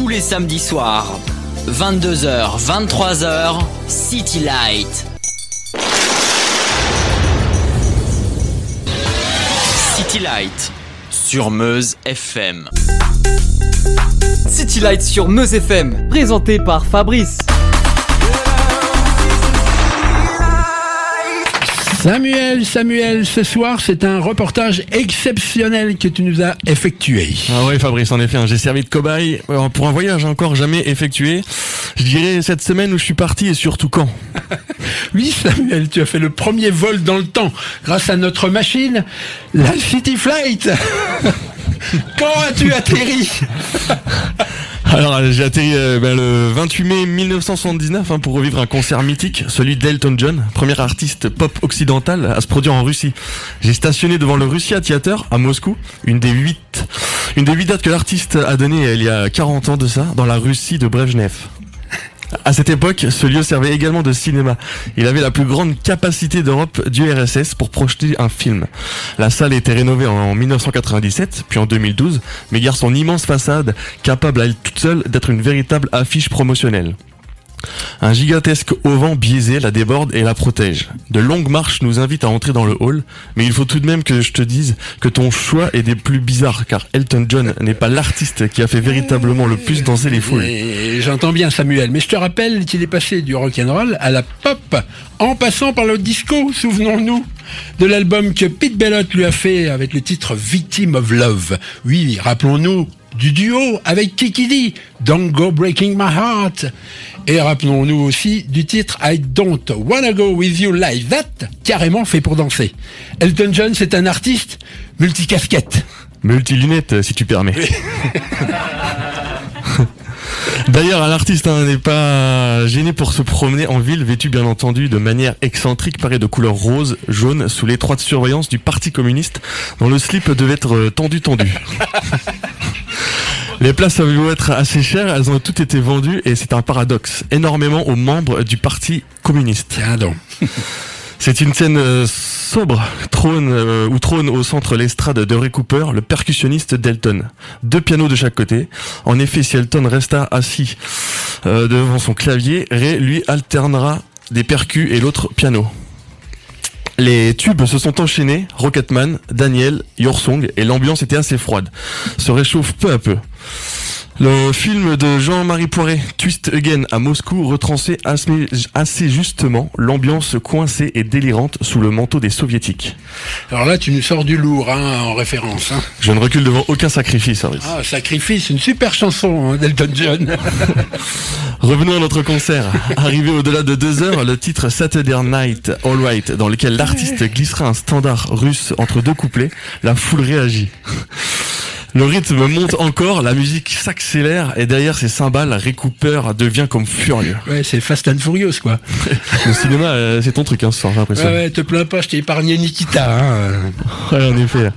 tous les samedis soirs. 22h, 23h, City Light. City Light sur Meuse FM. City Light sur Meuse FM, présenté par Fabrice. Samuel, Samuel, ce soir, c'est un reportage exceptionnel que tu nous as effectué. Ah ouais, Fabrice, en effet, hein, j'ai servi de cobaye euh, pour un voyage encore jamais effectué. Je dirais cette semaine où je suis parti et surtout quand. Oui, Samuel, tu as fait le premier vol dans le temps grâce à notre machine, la City Flight. Quand as-tu atterri? Alors j'ai atterri euh, ben, le 28 mai 1979 hein, pour revivre un concert mythique, celui d'Elton John, premier artiste pop occidental à se produire en Russie. J'ai stationné devant le Russia Theater à Moscou, une des huit, une des huit dates que l'artiste a donné il y a 40 ans de ça, dans la Russie de Brezhnev. À cette époque, ce lieu servait également de cinéma. Il avait la plus grande capacité d'Europe du RSS pour projeter un film. La salle été rénovée en 1997, puis en 2012, mais garde son immense façade, capable à elle toute seule d'être une véritable affiche promotionnelle. Un gigantesque auvent biaisé la déborde et la protège. De longues marches nous invitent à entrer dans le hall, mais il faut tout de même que je te dise que ton choix est des plus bizarres, car Elton John n'est pas l'artiste qui a fait véritablement le plus danser les foules. J'entends bien, Samuel, mais je te rappelle qu'il est passé du rock'n'roll à la pop, en passant par le disco, souvenons-nous de l'album que Pete Bellotte lui a fait avec le titre Victim of Love. Oui, rappelons-nous du duo avec Kiki D, Don't Go Breaking My Heart. Et rappelons-nous aussi du titre I Don't Wanna Go With You Like That, carrément fait pour danser. Elton John, c'est un artiste multicasquette. Multi-lunettes, si tu permets. D'ailleurs, un artiste hein, n'est pas gêné pour se promener en ville, vêtu bien entendu de manière excentrique, paré de couleur rose, jaune, sous l'étroite surveillance du Parti communiste, dont le slip devait être tendu tendu. Les places avaient être assez chères, elles ont toutes été vendues et c'est un paradoxe, énormément aux membres du Parti communiste. Tiens donc. C'est une scène euh, sobre, trône euh, où trône au centre l'estrade de Ray Cooper, le percussionniste d'Elton. Deux pianos de chaque côté. En effet, si Elton resta assis euh, devant son clavier, Ray lui alternera des percus et l'autre piano. Les tubes se sont enchaînés, Rocketman, Daniel, Your Song, et l'ambiance était assez froide. Se réchauffe peu à peu. Le film de Jean-Marie Poiret, Twist Again à Moscou, retransait assez, justement l'ambiance coincée et délirante sous le manteau des soviétiques. Alors là, tu nous sors du lourd hein, en référence. hein. Je ne recule devant aucun sacrifice. Ah, Sacrifice, une super chanson hein, d'Elton John. Revenons à notre concert. Arrivé au-delà de deux heures, le titre Saturday Night All Right, dans lequel l'artiste glissera un standard russe entre deux couplets, la foule réagit. Le rythme monte encore, la musique s'accélère et derrière ces cymbales, Ray Cooper devient comme furieux. ouais, c'est Fast and Furious, quoi. Le cinéma, euh, c'est ton truc, hein, ce soir, j'ai l'impression. Ouais, ouais, te plains pas, je t'ai épargné Nikita. Hein. Ouais, en effet.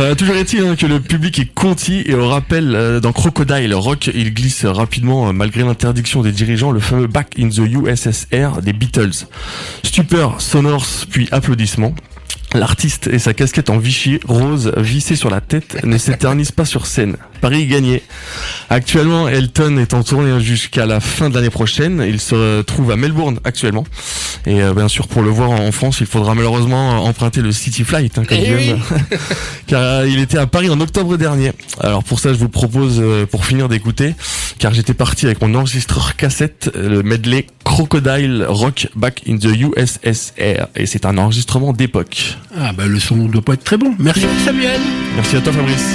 Euh, toujours est-il hein, que le public est conti et au rappel euh, dans Crocodile Rock, il glisse rapidement euh, malgré l'interdiction des dirigeants le fameux Back in the USSR des Beatles. Stupeur, sonore puis applaudissements. L'artiste et sa casquette en Vichy rose vissée sur la tête ne s'éternisent pas sur scène. Paris gagné. Actuellement, Elton est en tournée jusqu'à la fin de l'année prochaine. Il se trouve à Melbourne actuellement. Et euh, bien sûr, pour le voir en France, il faudra malheureusement emprunter le City Flight, hein, comme Eh oui. car euh, il était à Paris en octobre dernier. Alors pour ça, je vous propose, euh, pour finir d'écouter, car j'étais parti avec mon enregistreur cassette, le medley Crocodile Rock Back in the USSR. Et c'est un enregistrement d'époque. Ah, bah le son doit pas être très bon. Merci Samuel. Merci à toi Fabrice.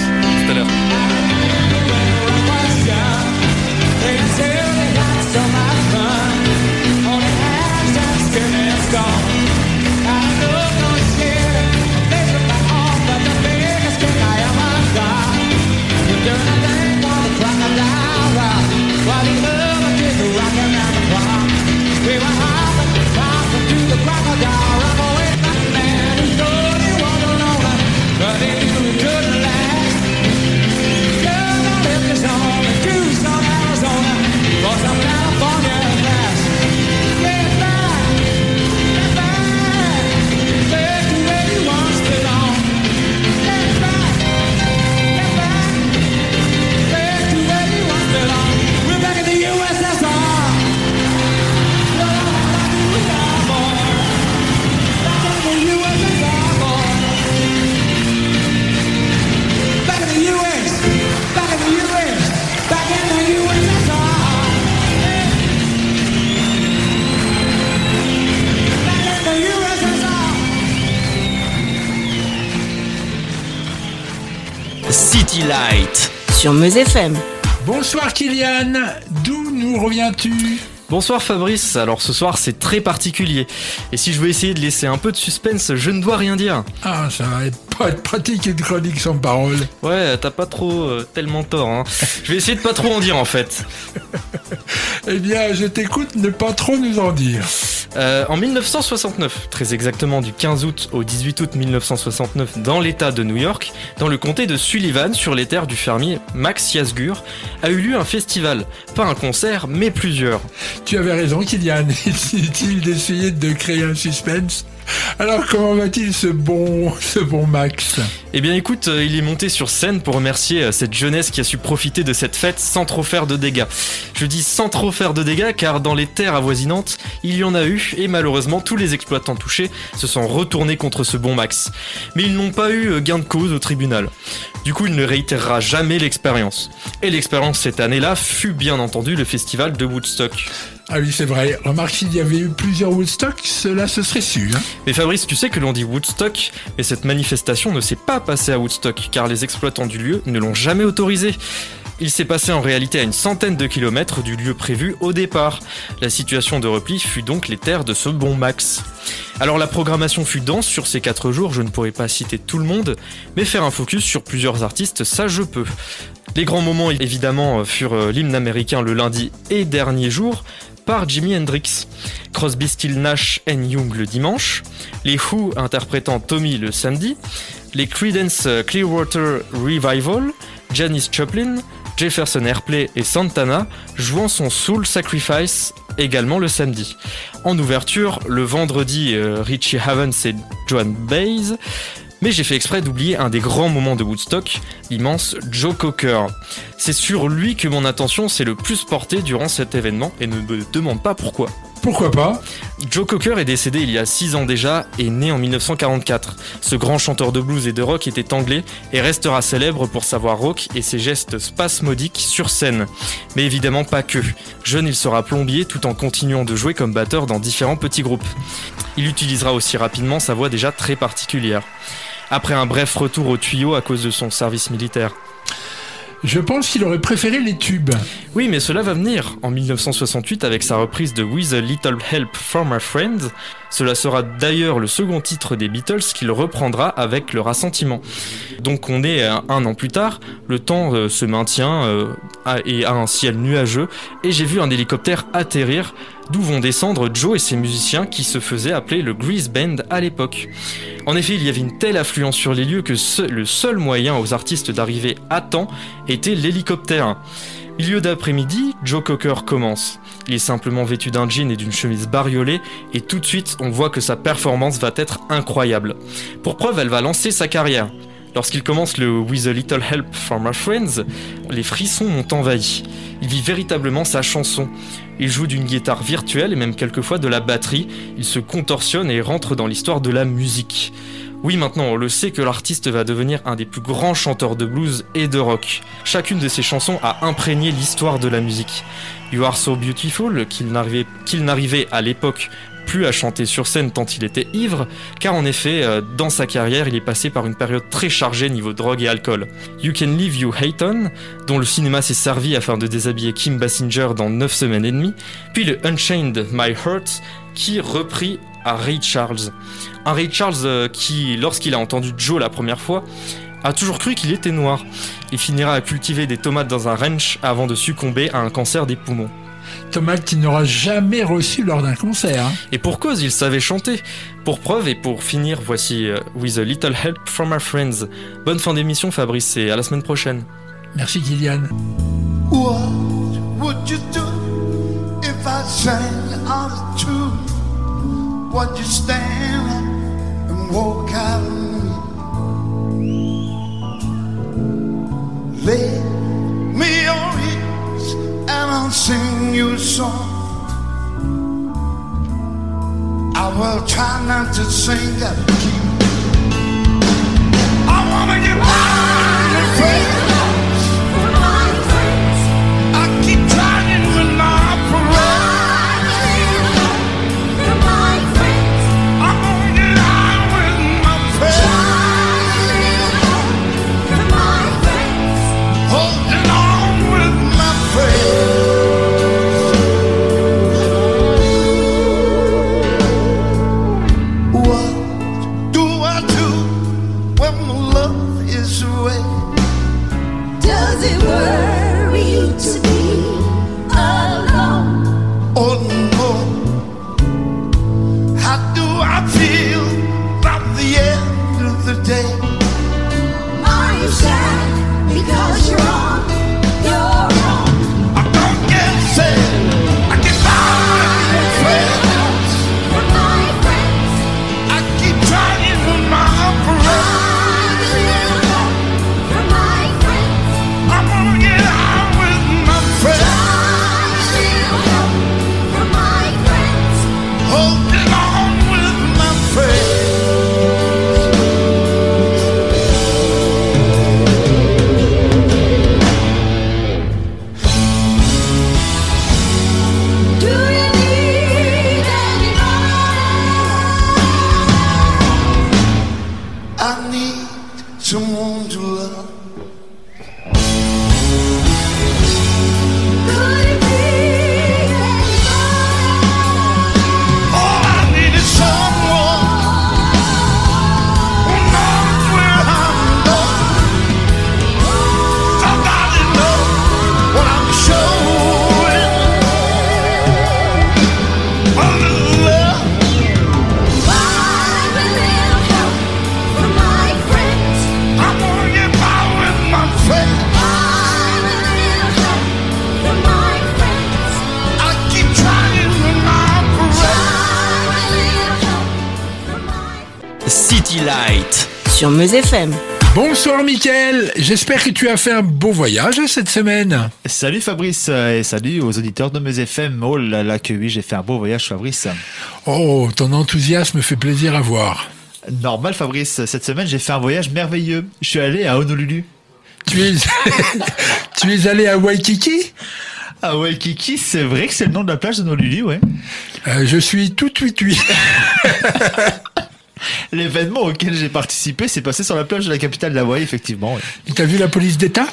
Sur Meuse FM. Bonsoir Kylian, d'où nous reviens-tu? Bonsoir Fabrice, alors ce soir c'est très particulier. Et si je veux essayer de laisser un peu de suspense, je ne dois rien dire. Ah, ça va pas être pratique une chronique sans parole. Ouais, t'as pas trop euh, tellement tort. Hein. Je vais essayer de pas trop en dire en fait. Eh bien, je t'écoute, ne pas trop nous en dire. Euh, en 1969, très exactement du 15 août au 18 août 1969, dans l'État de New York, dans le comté de Sullivan, sur les terres du fermier Max Yasgur, a eu lieu un festival. Pas un concert, mais plusieurs. Tu avais raison, Kylian. Il est utile d'essayer de créer un suspense. Alors, comment va-t-il ce bon, ce bon Max? Eh bien écoute, euh, il est monté sur scène pour remercier euh, cette jeunesse qui a su profiter de cette fête sans trop faire de dégâts. Je dis sans trop faire de dégâts car dans les terres avoisinantes, il y en a eu et malheureusement tous les exploitants touchés se sont retournés contre ce bon Max. Mais ils n'ont pas eu euh, gain de cause au tribunal. Du coup, il ne réitérera jamais l'expérience. Et l'expérience cette année-là fut bien entendu le festival de Woodstock. Ah oui, c'est vrai. Remarque, s'il y avait eu plusieurs Woodstock, cela se serait su. Hein Mais Fabrice, tu sais que l'on dit Woodstock, mais cette manifestation ne s'est pas passée à Woodstock, car les exploitants du lieu ne l'ont jamais autorisé. Il s'est passé en réalité à une centaine de kilomètres du lieu prévu au départ. La situation de repli fut donc les terres de ce bon Max. Alors la programmation fut dense sur ces 4 jours, je ne pourrais pas citer tout le monde, mais faire un focus sur plusieurs artistes, ça je peux. Les grands moments évidemment furent euh, l'hymne américain le lundi et dernier jour, par Jimi Hendrix, Crosby, Still Nash Young le dimanche, les Who interprétant Tommy le samedi, les Creedence Clearwater Revival, Janis Joplin, Jefferson Airplay et Santana jouant son Soul Sacrifice également le samedi. En ouverture, le vendredi, euh, Richie Havens et Joan Baez. Mais j'ai fait exprès d'oublier un des grands moments de Woodstock, l'immense Joe Cocker. C'est sur lui que mon attention s'est le plus portée durant cet événement et ne me demande pas pourquoi. Pourquoi pas? Joe Cocker est décédé il y a 6 ans déjà et né en 1944. Ce grand chanteur de blues et de rock était anglais et restera célèbre pour sa voix rock et ses gestes spasmodiques sur scène. Mais évidemment pas que. Jeune, il sera plombier tout en continuant de jouer comme batteur dans différents petits groupes. Il utilisera aussi rapidement sa voix déjà très particulière. Après un bref retour au tuyau à cause de son service militaire. Je pense qu'il aurait préféré les tubes. Oui, mais cela va venir. En 1968, avec sa reprise de With a Little Help from My Friends, cela sera d'ailleurs le second titre des Beatles qu'il reprendra avec le rassentiment. Donc on est un, an plus tard, le temps euh, se maintient euh, et a un ciel nuageux, et j'ai vu un hélicoptère atterrir d'où vont descendre Joe et ses musiciens qui se faisaient appeler le Grease Band à l'époque. En effet, il y avait une telle affluence sur les lieux que le seul moyen aux artistes d'arriver à temps était l'hélicoptère. Milieu d'après-midi, Joe Cocker commence. Il est simplement vêtu d'un jean et d'une chemise bariolée et tout de suite on voit que sa performance va être incroyable. Pour preuve, elle va lancer sa carrière. Lorsqu'il commence le With a Little Help from My Friends, les frissons m'ont envahi. Il vit véritablement sa chanson. Il joue d'une guitare virtuelle et même quelquefois de la batterie. Il se contorsionne et rentre dans l'histoire de la musique. Oui, maintenant on le sait que l'artiste va devenir un des plus grands chanteurs de blues et de rock. Chacune de ses chansons a imprégné l'histoire de la musique. You Are So Beautiful, qu'il n'arrivait à l'époque plus à chanter sur scène tant il était ivre, car en effet, euh, dans sa carrière, il est passé par une période très chargée niveau drogue et alcool. You Can Leave You Hate On, dont le cinéma s'est servi afin de déshabiller Kim Basinger dans 9 semaines et demie, puis le Unchained My Heart, qui reprit à Ray Charles. Un Ray Charles euh, qui, lorsqu'il a entendu Joe la première fois, a toujours cru qu'il était noir. Il finira à cultiver des tomates dans un ranch avant de succomber à un cancer des poumons. Tomate qu'il n'aura jamais reçu lors d'un concert. Hein. Et pour cause, il savait chanter. Pour preuve et pour finir, voici euh, With a Little Help from Our Friends. Bonne fin d'émission Fabrice et à la semaine prochaine. Merci Kylian. What would you do if I sang out of tune? Would you stand and walk out? Of and I'll sing you a song. I will try not to sing of. I wanna get high and free. FM. Bonsoir Mickaël, j'espère que tu as fait un beau voyage cette semaine. Salut Fabrice et salut aux auditeurs de mes FM. Oh là là que oui, j'ai fait un beau voyage Fabrice. Oh, ton enthousiasme fait plaisir à voir. Normal Fabrice, cette semaine j'ai fait un voyage merveilleux. Je suis allé à Honolulu. Tu es, tu es allé à Waikiki? Ah ouais, Kiki, c'est vrai que c'est le nom de la plage d'Honolulu, ouais. Euh, Je suis tout oui L'événement auquel j'ai participé s'est passé sur la plage de la capitale d'Hawaï, effectivement. ouais. T'as vu la police d'État?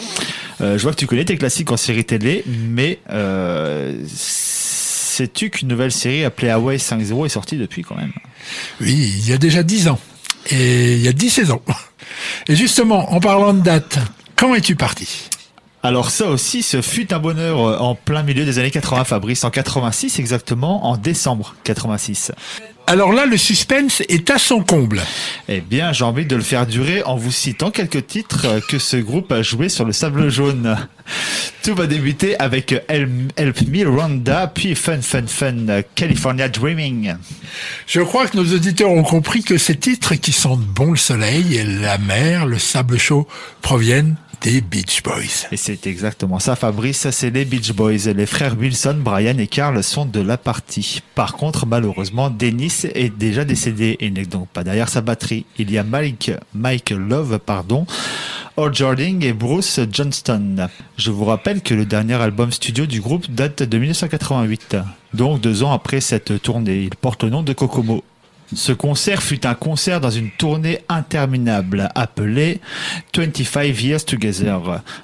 Euh, je vois que tu connais tes classiques en série télé, mais euh, sais-tu qu'une nouvelle série appelée Hawaii 5.0 est sortie depuis quand même? Oui, il y a déjà 10 ans. Et il y a 10 saisons. Et justement, en parlant de date, quand es-tu parti? Alors ça aussi, ce fut un bonheur euh, en plein milieu des années 80, Fabrice, en 86 exactement, en décembre 86. Alors là, le suspense est à son comble. Eh bien, j'ai envie de le faire durer en vous citant quelques titres que ce groupe a joué sur le sable jaune. Tout va débuter avec Help, Me Rhonda, puis Fun Fun Fun California Dreaming. Je crois que nos auditeurs ont compris que ces titres qui sentent bon le soleil et la mer, le sable chaud, proviennent des Beach Boys. Et c'est exactement ça, Fabrice. C'est les Beach Boys. Les frères Wilson, Brian et Carl sont de la partie. Par contre, malheureusement, Dennis est déjà décédé et n'est donc pas derrière sa batterie. Il y a Mike, Mike Love, pardon, Al Jarding et Bruce Johnston. Je vous rappelle que le dernier album studio du groupe date de 1988. Donc deux ans après cette tournée. Il porte le nom de Kokomo. Ce concert fut un concert dans une tournée interminable appelée 25 Years Together.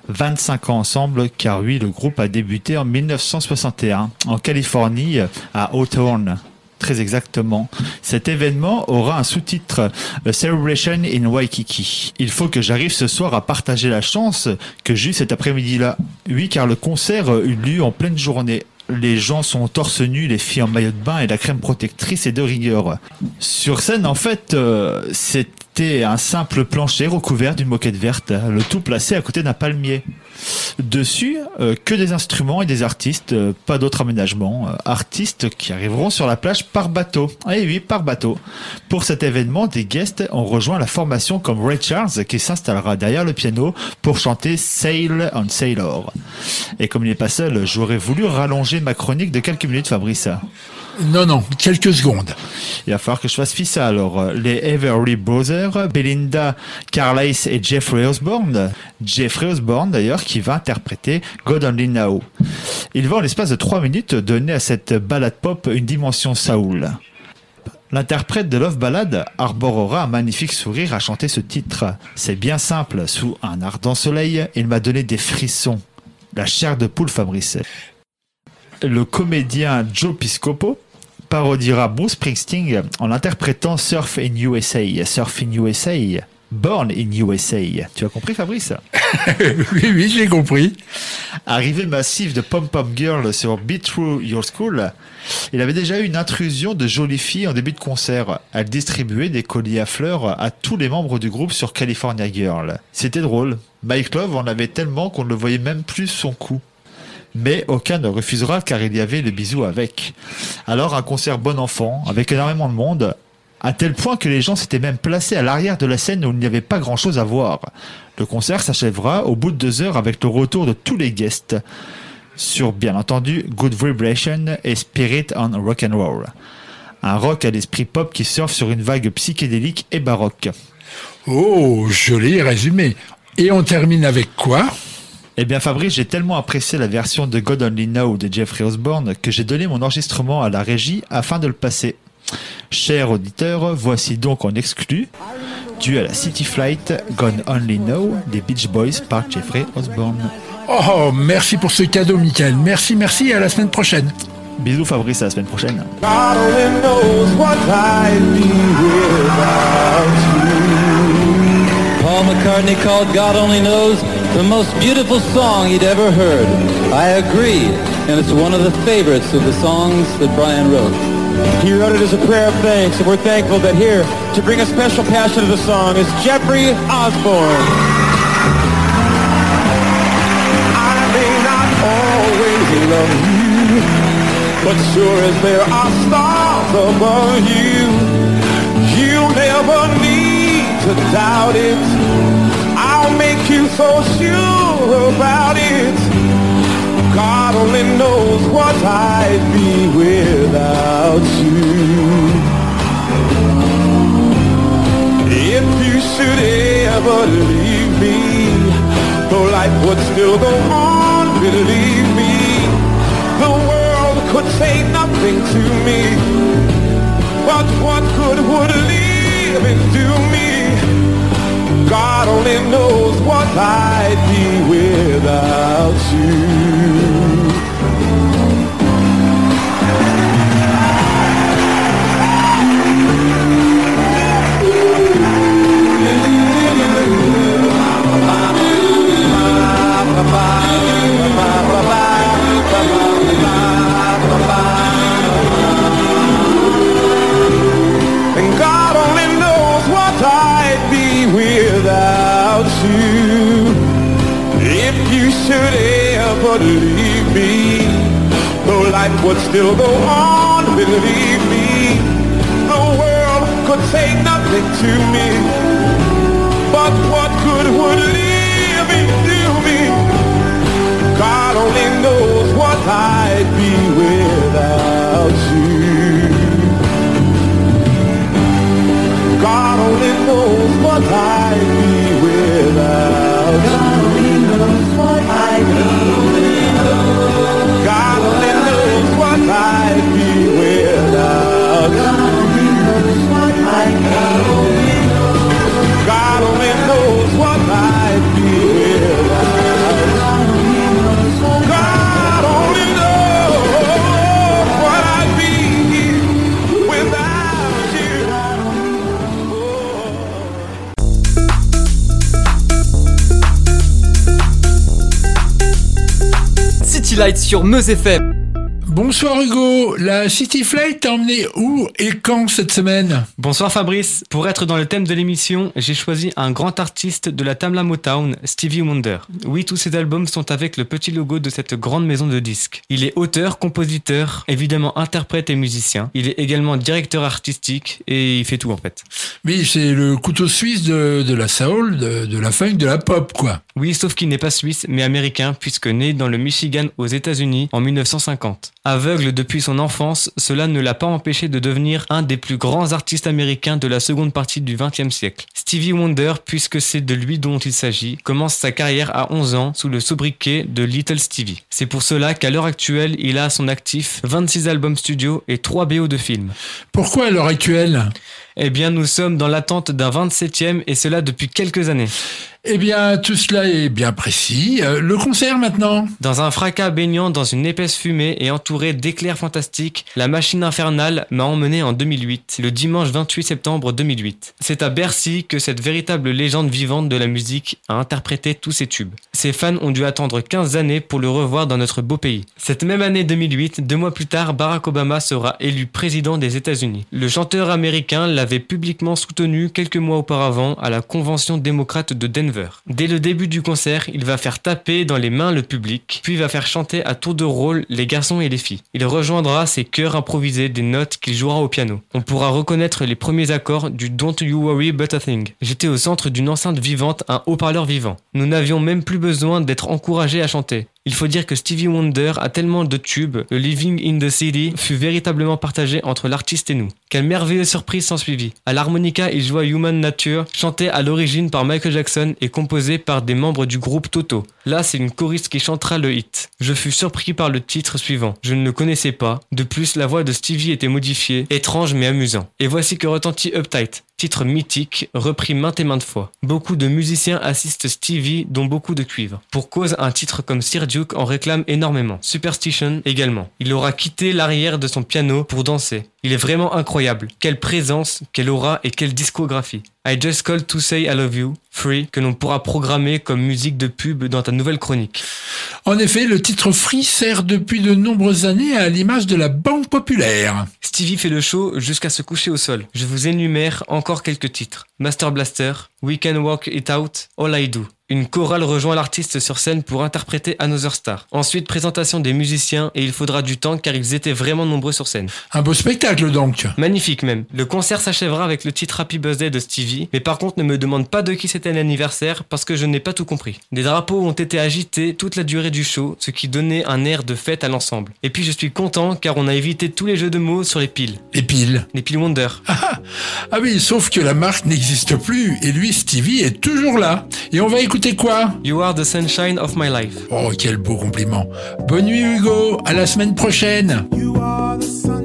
25 ans ensemble car oui, le groupe a débuté en 1961 en Californie à Hawthorne. Très exactement. Cet événement aura un sous-titre A Celebration in Waikiki. Il faut que j'arrive ce soir à partager la chance que j'ai eue cet après-midi-là. Oui, car le concert eut lieu en pleine journée. Les gens sont torse nu, les filles en maillot de bain et la crème protectrice est de rigueur. Sur scène, en fait, euh, c'était un simple plancher recouvert d'une moquette verte, le tout placé à côté d'un palmier. Dessus, euh, que des instruments et des artistes, euh, pas d'autres aménagements. Euh, artistes qui arriveront sur la plage par bateau. Et oui, par bateau. Pour cet événement, des guests ont rejoint la formation comme Ray Charles qui s'installera derrière le piano pour chanter Sail on Sailor. Et comme il n'est pas seul, j'aurais voulu rallonger ma chronique de quelques minutes, Fabrice. Non, non, quelques secondes. Il va falloir que je fasse fils à alors les Everly Brothers, Belinda Carlisle et Jeffrey Osborne. Jeffrey Osborne d'ailleurs qui va interpréter God Only Now. Il va en l'espace de 3 minutes donner à cette ballade pop une dimension Saoul. L'interprète de Love Ballad arborera un magnifique sourire à chanter ce titre. C'est bien simple, sous un ardent soleil, il m'a donné des frissons. La chair de poule Fabrice. Le comédien Joe Piscopo parodiera Bruce Springsteen en interprétant Surf in USA. Surf in USA. Born in USA. Tu as compris Fabrice? Oui, oui, j'ai compris. Arrivée massive de Pom Pom Girl sur Beat Through Your School, il avait déjà eu une intrusion de jolies filles en début de concert. Elle distribuait des colliers à fleurs à tous les membres du groupe sur California Girl. C'était drôle. Mike Love en avait tellement qu'on ne le voyait même plus son cou. Mais aucun ne refusera car il y avait le bisou avec. Alors un concert bon enfant, avec énormément de monde, à tel point que les gens s'étaient même placés à l'arrière de la scène où il n'y avait pas grand chose à voir. Le concert s'achèvera au bout de deux heures avec le retour de tous les guests sur bien entendu Good Vibration et Spirit on Rock and Roll. Un rock à l'esprit pop qui surfe sur une vague psychédélique et baroque. Oh, joli résumé. Et on termine avec quoi? Eh bien Fabrice, j'ai tellement apprécié la version de God Only Know de Jeffrey Osborne que j'ai donné mon enregistrement à la régie afin de le passer. Chers auditeurs, voici donc en exclu, dû à la City Flight God Only Know des Beach Boys par Jeffrey Osborne. Oh, merci pour ce cadeau, Michael. Merci, merci, et à la semaine prochaine. Bisous Fabrice, à la semaine prochaine. God only knows what I'd be without you. Paul McCartney called God Only Knows the most beautiful song he'd ever heard. I agree, and it's one of the favorites of the songs that Brian wrote. He wrote it as a prayer of thanks, and we're thankful that here to bring a special passion to the song is Jeffrey Osborne. I may not always love you, but sure as there are stars above you, you never need to doubt it. Make you so sure about it. God only knows what I'd be without you. If you should ever leave me, though life would still go on, believe me, the world could say nothing to me. But what good would living do me? God only knows what I'd be without you. Ever leave me, though life would still go on, believe me, the world could say nothing to me. But what good would living do me? God only knows what I'd be without you. God only knows what I'd be without Sur Meuse FM. Bonsoir Hugo, la City Flight t'a emmené où et quand cette semaine? Bonsoir Fabrice. Pour être dans le thème de l'émission, j'ai choisi un grand artiste de la Tamla Motown, Stevie Wonder. Oui, tous ses albums sont avec le petit logo de cette grande maison de disques. Il est auteur, compositeur, évidemment interprète et musicien. Il est également directeur artistique et il fait tout en fait. Oui, c'est le couteau suisse de, de la soul, de, de la funk, de la pop quoi. Oui, sauf qu'il n'est pas suisse, mais américain, puisque né dans le Michigan aux États-Unis en 1950. Aveugle depuis son enfance, cela ne l'a pas empêché de devenir un des plus grands artistes américains de la seconde partie du XXe siècle. Stevie Wonder, puisque c'est de lui dont il s'agit, commence sa carrière à 11 ans sous le sobriquet de Little Stevie. C'est pour cela qu'à l'heure actuelle, il a à son actif 26 albums studio et 3 BO de films. Pourquoi à l'heure actuelle? Eh bien, nous sommes dans l'attente d'un 27e et cela depuis quelques années. Eh bien, tout cela est bien précis. Euh, le concert maintenant Dans un fracas baignant dans une épaisse fumée et entouré d'éclairs fantastiques, la machine infernale m'a emmené en 2008, le dimanche 28 septembre 2008. C'est à Bercy que cette véritable légende vivante de la musique a interprété tous ses tubes. Ses fans ont dû attendre 15 années pour le revoir dans notre beau pays. Cette même année 2008, deux mois plus tard, Barack Obama sera élu président des États-Unis. Le chanteur américain l'avait publiquement soutenu quelques mois auparavant à la convention démocrate de Denver. Dès le début du concert, il va faire taper dans les mains le public, puis va faire chanter à tour de rôle les garçons et les filles. Il rejoindra ses chœurs improvisés des notes qu'il jouera au piano. On pourra reconnaître les premiers accords du Don't You Worry But a Thing. J'étais au centre d'une enceinte vivante, un haut-parleur vivant. Nous n'avions même plus besoin d'être encouragés à chanter. Il faut dire que Stevie Wonder a tellement de tubes, le Living in the City fut véritablement partagé entre l'artiste et nous. Quelle merveilleuse surprise s'ensuivit. À l'harmonica, il joua Human Nature, chanté à l'origine par Michael Jackson et composé par des membres du groupe Toto. Là, c'est une choriste qui chantera le hit. Je fus surpris par le titre suivant. Je ne le connaissais pas. De plus, la voix de Stevie était modifiée, étrange mais amusant. Et voici que retentit Uptight. Titre mythique, repris maintes et maintes fois. Beaucoup de musiciens assistent Stevie, dont beaucoup de cuivre. Pour cause, un titre comme Sir Duke en réclame énormément. Superstition également. Il aura quitté l'arrière de son piano pour danser. Il est vraiment incroyable. Quelle présence, quelle aura et quelle discographie. I Just Called to Say I Love You, Free, que l'on pourra programmer comme musique de pub dans ta nouvelle chronique. En effet, le titre Free sert depuis de nombreuses années à l'image de la banque populaire. Stevie fait le show jusqu'à se coucher au sol. Je vous énumère encore quelques titres. Master Blaster, We Can Walk It Out, All I Do. Une chorale rejoint l'artiste sur scène pour interpréter Another Star. Ensuite, présentation des musiciens et il faudra du temps car ils étaient vraiment nombreux sur scène. Un beau spectacle donc. Magnifique même. Le concert s'achèvera avec le titre Happy Birthday de Stevie, mais par contre ne me demande pas de qui c'était l'anniversaire parce que je n'ai pas tout compris. Des drapeaux ont été agités toute la durée du show, ce qui donnait un air de fête à l'ensemble. Et puis je suis content car on a évité tous les jeux de mots sur les piles. Les piles. Les piles Wonder. Ah oui, sauf que la marque n'existe plus et lui, Stevie, est toujours là. Et on va écouter quoi? You are the sunshine of my life. Oh, quel beau compliment. Bonne nuit Hugo, à la semaine prochaine. You are the sunshine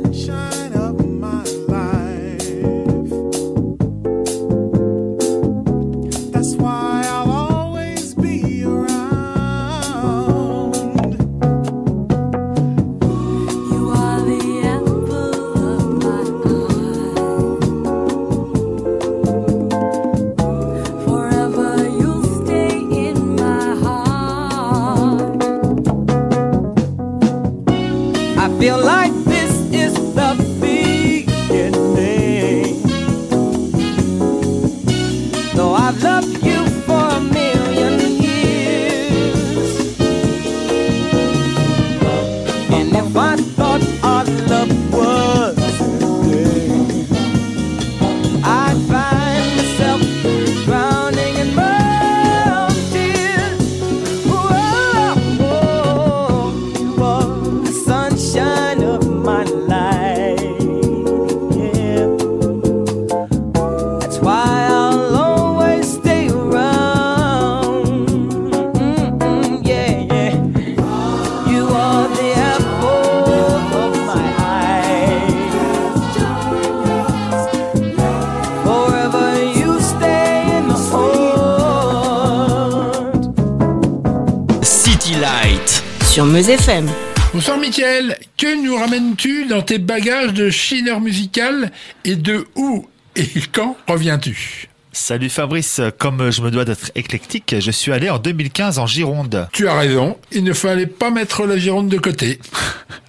Mickaël, que nous ramènes-tu dans tes bagages de chineur musical et de où et quand reviens-tu? Salut Fabrice, comme je me dois d'être éclectique, je suis allé en 2015 en Gironde. Tu as raison, il ne fallait pas mettre la Gironde de côté.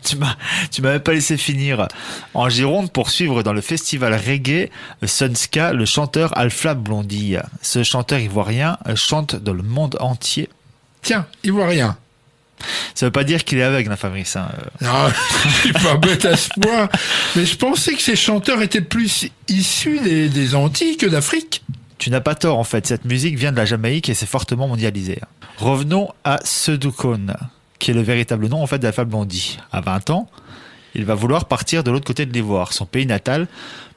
Tu m'as, tu même pas laissé finir. En Gironde pour suivre dans le festival reggae Sunska le chanteur Alpha Blondie. Ce chanteur ivoirien chante dans le monde entier. Tiens, il voit rien. Ça veut pas dire qu'il est aveugle, hein, Fabrice. hein. Non, je suis pas bête à ce point, mais je pensais que ces chanteurs étaient plus issus des, des Antilles que d'Afrique. Tu n'as pas tort en fait, cette musique vient de la Jamaïque et c'est fortement mondialisé. Revenons à Sedukone, qui est le véritable nom en fait d'Alpha Blondie. À 20 ans, il va vouloir partir de l'autre côté de l'Ivoire, son pays natal,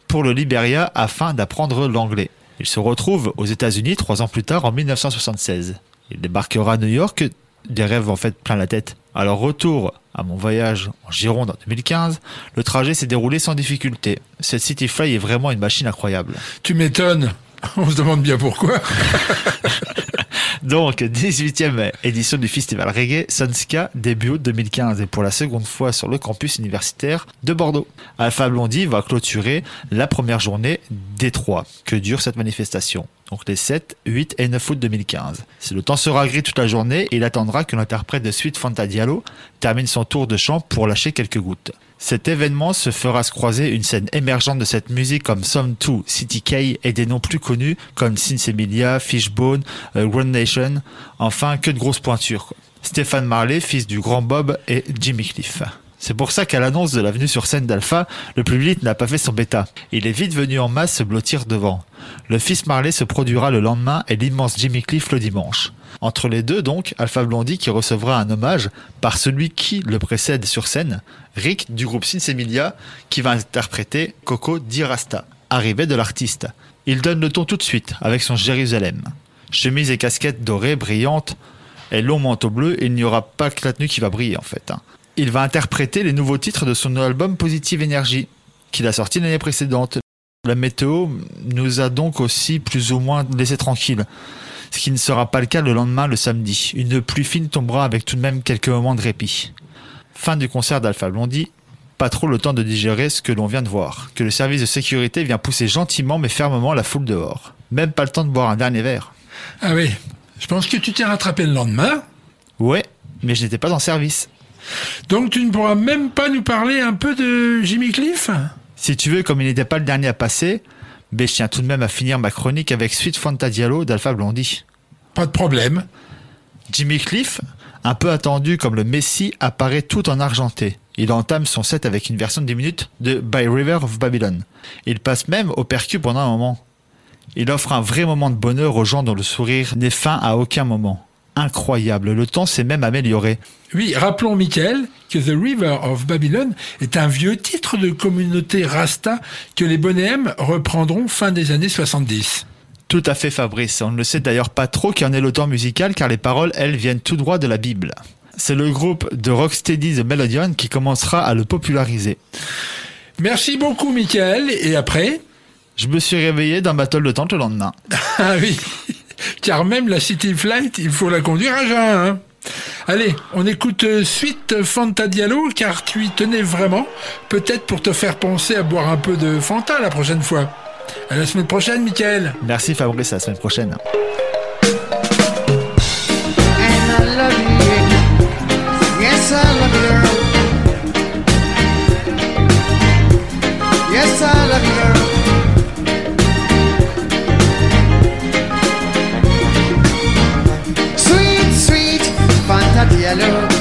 pour le Liberia afin d'apprendre l'anglais. Il se retrouve aux États-Unis trois ans plus tard en 1976. Il débarquera à New York, des rêves en fait plein la tête. Alors retour à mon voyage en Gironde en 2015, le trajet s'est déroulé sans difficulté. Cette Cityfly est vraiment une machine incroyable. Tu m'étonnes. On se demande bien pourquoi. Donc, 18e édition du festival reggae Sunska début août 2015 et pour la seconde fois sur le campus universitaire de Bordeaux. Alpha Blondie va clôturer la première journée des trois que dure cette manifestation? Donc les 7, 8 et 9 août 2015. Si le temps sera gris toute la journée, il attendra que l'interprète de suite Fanta Diallo termine son tour de chant pour lâcher quelques gouttes. Cet événement se fera se croiser une scène émergente de cette musique comme Some 2, City K et des noms plus connus comme Sinsemilia, Fishbone, euh, Grand Nation, enfin que de grosses pointures. quoi. Stéphane Marley, fils du grand Bob et Jimmy Cliff. C'est pour ça qu'à l'annonce de la venue sur scène d'Alpha, le public n'a pas fait son bêta. Il est vite venu en masse se blottir devant. Le fils Marley se produira le lendemain et l'immense Jimmy Cliff le dimanche. Entre les deux donc, Alpha Blondie qui recevra un hommage par celui qui le précède sur scène, Rick du groupe Sinsemilia qui va interpréter Coco Dirasta, arrivé de l'artiste. Il donne le ton tout de suite avec son Jérusalem. Chemise et casquette dorée, brillante, et long manteau bleu, il n'y aura pas que la tenue qui va briller en fait. Il va interpréter les nouveaux titres de son album Positive Energy, qu'il a sorti l'année précédente. La météo nous a donc aussi plus ou moins laissé tranquilles, ce qui ne sera pas le cas le lendemain, le samedi. Une pluie fine tombera avec tout de même quelques moments de répit. Fin du concert d'Alpha Blondie. Pas trop le temps de digérer ce que l'on vient de voir, que le service de sécurité vient pousser gentiment mais fermement la foule dehors. Même pas le temps de boire un dernier verre. Ah oui, je pense que tu t'es rattrapé le lendemain. Ouais, mais je n'étais pas en service. Donc tu ne pourras même pas nous parler un peu de Jimmy Cliff? Si tu veux, comme il n'était pas le dernier à passer, mais je tiens tout de même à finir ma chronique avec Sweet Fanta Diallo d'Alpha Blondie. Pas de problème. Jimmy Cliff, un peu attendu comme le Messi, apparaît tout en argenté. Il entame son set avec une version de 10 minutes de By River of Babylon. Il passe même au percu pendant un moment. Il offre un vrai moment de bonheur aux gens dont le sourire n'est fin à aucun moment. Incroyable, le temps s'est même amélioré. Oui, rappelons, Michael, que The River of Babylon est un vieux titre de communauté Rasta que les Bonhème reprendront fin des années 70. Tout à fait Fabrice, on ne sait d'ailleurs pas trop qui en est l'auteur musical car les paroles, elles, viennent tout droit de la Bible. C'est le groupe de Rocksteady The Melodion qui commencera à le populariser. Merci beaucoup, Michael. Et après? Je me suis réveillé dans ma tôle de tente le lendemain. Ah oui, car même la City Flight, il faut la conduire à jeun. hein. Allez, on écoute euh, suite Fanta Diallo, car tu y tenais vraiment, peut-être pour te faire penser à boire un peu de Fanta la prochaine fois. À la semaine prochaine, Michael. Merci Fabrice, à la semaine prochaine. Fanta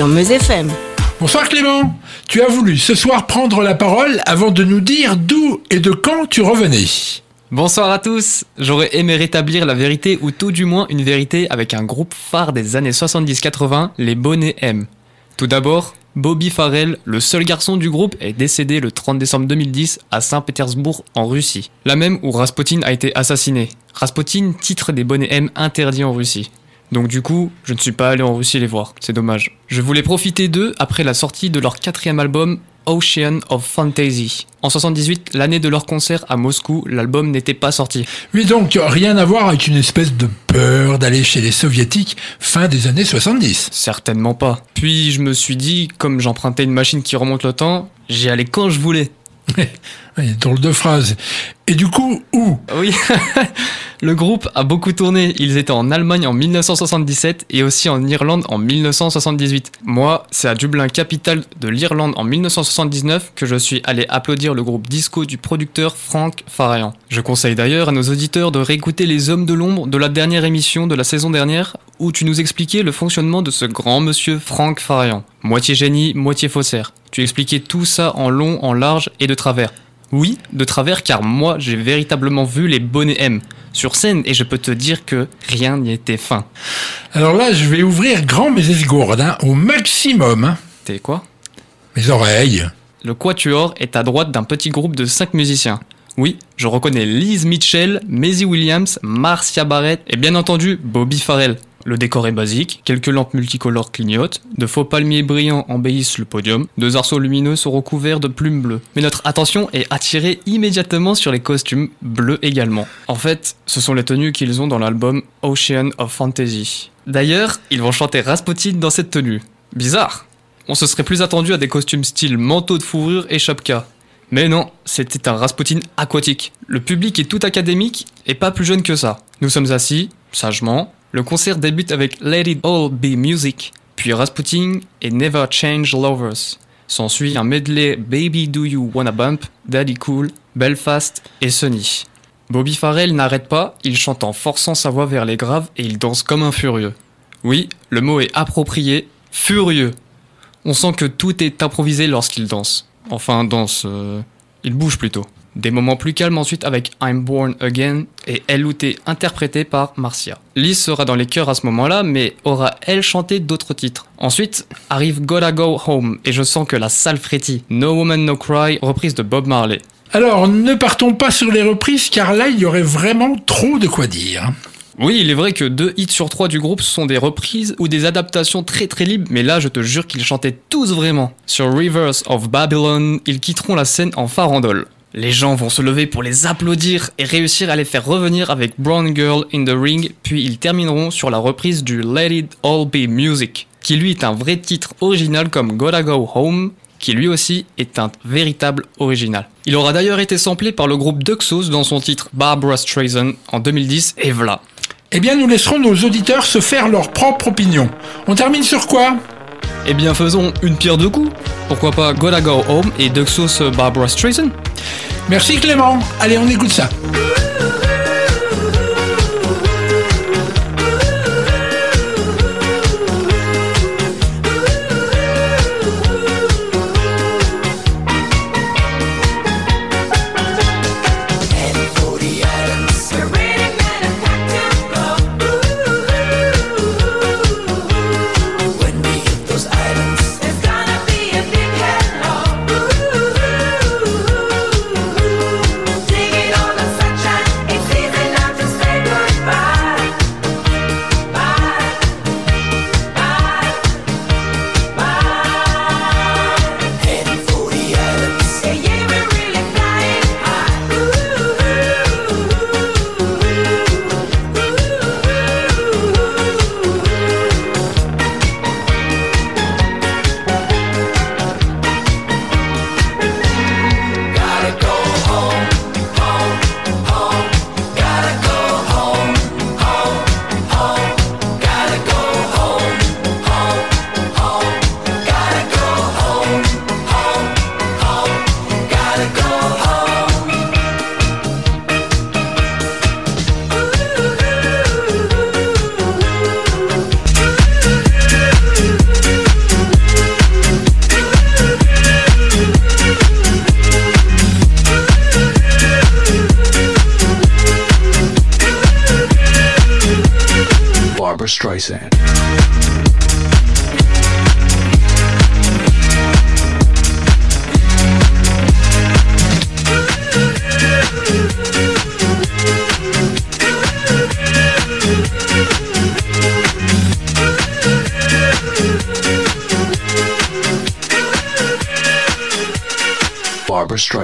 Sur Meuse FM. Bonsoir Clément. Tu as voulu ce soir prendre la parole avant de nous dire d'où et de quand tu revenais. Bonsoir à tous J'aurais aimé rétablir la vérité ou tout du moins une vérité avec un groupe phare des années 70-80, les Bonnets M. Tout d'abord, Bobby Farrell, le seul garçon du groupe, est décédé le 30 décembre 2010 à Saint-Pétersbourg en Russie. La même où Rasputin a été assassiné. Rasputin, titre des Bonnets M interdit en Russie. Donc du coup, je ne suis pas allé en Russie les voir, c'est dommage. Je voulais profiter d'eux après la sortie de leur quatrième album Ocean of Fantasy. En 78, l'année de leur concert à Moscou, l'album n'était pas sorti. Oui, donc rien à voir avec une espèce de peur d'aller chez les soviétiques fin des années 70. Certainement pas. Puis je me suis dit, comme j'empruntais une machine qui remonte le temps, j'y allais quand je voulais. Drôle de phrase. Et du coup, où Oui, le groupe a beaucoup tourné. Ils étaient en Allemagne en 1977 et aussi en Irlande en 1978. Moi, c'est à Dublin, capitale de l'Irlande en 1979 que je suis allé applaudir le groupe disco du producteur Frank Farian. Je conseille d'ailleurs à nos auditeurs de réécouter Les Hommes de l'Ombre de la dernière émission de la saison dernière où tu nous expliquais le fonctionnement de ce grand monsieur Frank Farian. Moitié génie, moitié faussaire. Tu expliquais tout ça en long, en large et de travers. Oui, de travers car moi j'ai véritablement vu les bonnets M sur scène et je peux te dire que rien n'y était fin. Alors là, je vais ouvrir grand mes esgourdes, hein, au maximum. hein. T'es quoi? Mes oreilles. Le Quatuor est à droite d'un petit groupe de 5 musiciens. Oui, je reconnais Liz Mitchell, Maisie Williams, Marcia Barrett et bien entendu Bobby Farrell. Le décor est basique, quelques lampes multicolores clignotent, de faux palmiers brillants embellissent le podium, deux arceaux lumineux sont recouverts de plumes bleues. Mais notre attention est attirée immédiatement sur les costumes bleus également. En fait, ce sont les tenues qu'ils ont dans l'album Ocean of Fantasy. D'ailleurs, ils vont chanter Rasputin dans cette tenue. Bizarre. On se serait plus attendu à des costumes style manteau de fourrure et chapka. Mais non, c'était un Rasputin aquatique. Le public est tout académique et pas plus jeune que ça. Nous sommes assis, sagement. Le concert débute avec Let It All Be Music, puis Rasputin et Never Change Lovers. S'ensuit un medley Baby Do You Wanna Bump, Daddy Cool, Belfast et Sunny. Bobby Farrell n'arrête pas, il chante en forçant sa voix vers les graves et il danse comme un furieux. Oui, le mot est approprié, furieux. On sent que tout est improvisé lorsqu'il danse. Enfin, danse. euh, il bouge plutôt. Des moments plus calmes ensuite avec I'm Born Again et LOT interprété par Marcia. Liz sera dans les chœurs à ce moment-là, mais aura elle chanté d'autres titres. Ensuite arrive Gotta Go Home et je sens que la salle frétille. No Woman No Cry, reprise de Bob Marley. Alors, ne partons pas sur les reprises, car là, il y aurait vraiment trop de quoi dire. Oui, il est vrai que deux hits sur trois du groupe sont des reprises ou des adaptations très très libres, mais là je te jure qu'ils chantaient tous vraiment. Sur Rivers of Babylon, ils quitteront la scène en farandole. Les gens vont se lever pour les applaudir et réussir à les faire revenir avec Brown Girl in the Ring, puis ils termineront sur la reprise du Let It All Be Music, qui lui est un vrai titre original comme Gotta Go Home, qui lui aussi est un véritable original. Il aura d'ailleurs été samplé par le groupe Duxos dans son titre Barbara Streisand en 2010 et voilà. Eh bien, nous laisserons nos auditeurs se faire leur propre opinion. On termine sur quoi? Eh bien faisons une pierre deux coups. Pourquoi pas Gotta Go Home et Duxos Barbara Streisand? Merci Clément. Allez, on écoute ça.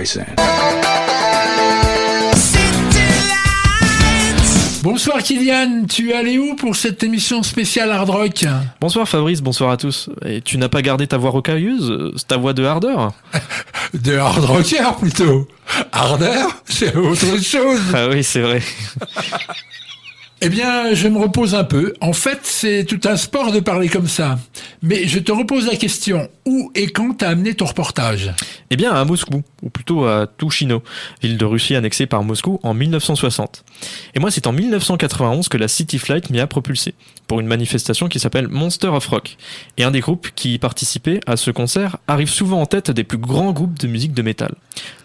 Streisand. Bonsoir Kylian, tu es allé où pour cette émission spéciale Hard Rock Bonsoir Fabrice, bonsoir à tous. Et tu n'as pas gardé ta voix rocailleuse, euh, c'est ta voix de hardeur De hard rocker plutôt. Harder, c'est autre chose. Ah oui, c'est vrai. Eh bien, je me repose un peu. En fait, c'est tout un sport de parler comme ça. Mais je te repose la question. Où et quand t'as amené ton reportage? Eh bien, à Moscou, ou plutôt à Tushino, ville de Russie annexée par Moscou en 1960. Et moi, c'est en 1991 que la City Flight m'y a propulsé, pour une manifestation qui s'appelle Monster of Rock. Et un des groupes qui y participait à ce concert arrive souvent en tête des plus grands groupes de musique de métal.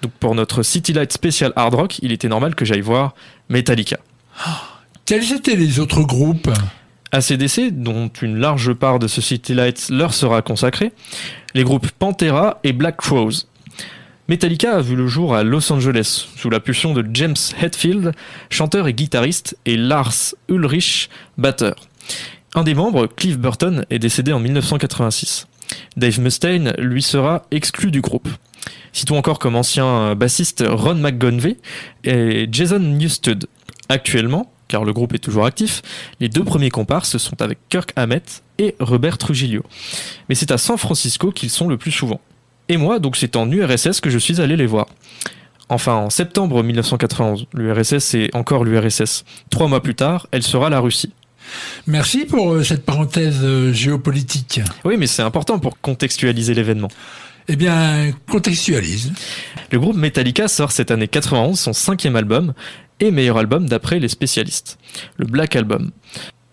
Donc pour notre City Light spécial hard rock, il était normal que j'aille voir Metallica. Quels étaient les autres groupes ACDC, dont une large part de ce City Lights leur sera consacrée, les groupes Pantera et Black Crowes. Metallica a vu le jour à Los Angeles, sous la pulsion de James Hetfield, chanteur et guitariste, et Lars Ulrich, batteur. Un des membres, Cliff Burton, est décédé en 1986. Dave Mustaine lui sera exclu du groupe. Citons encore comme ancien bassiste Ron McGonvey et Jason Newsted. Actuellement, car le groupe est toujours actif, les deux premiers comparses sont avec Kirk Hammett et Robert Trujillo. Mais c'est à San Francisco qu'ils sont le plus souvent. Et moi, donc c'est en URSS que je suis allé les voir. Enfin, en septembre 1991, l'URSS est encore l'URSS. Trois mois plus tard, elle sera la Russie. Merci pour euh, cette parenthèse euh, géopolitique. Oui, mais c'est important pour contextualiser l'événement. Eh bien, contextualise. Le groupe Metallica sort cette année 91 son cinquième album et meilleur album d'après les spécialistes, le Black Album.